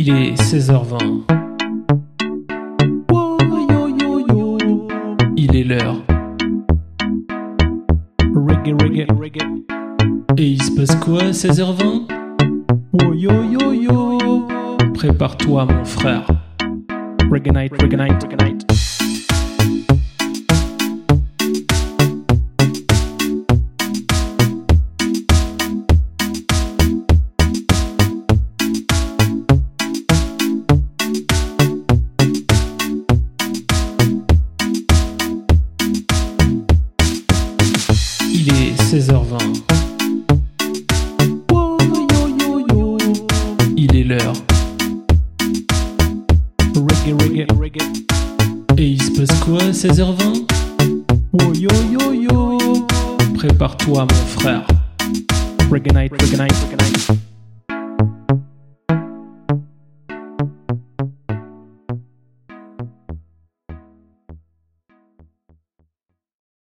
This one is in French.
Il est 16h20. Il est l'heure. Reggae, reggae, reggae. Et il se passe quoi à 16h20 Oh yo yo yo. Prépare-toi mon frère. Reggae night, reggae 16h20. Oh yo yo yo. Il est l'heure. Reggae, reggae, reggae. Et il se passe quoi à 16h20 Oh yo yo yo. Prépare-toi mon frère. Reggae night, reggae night, reggae night.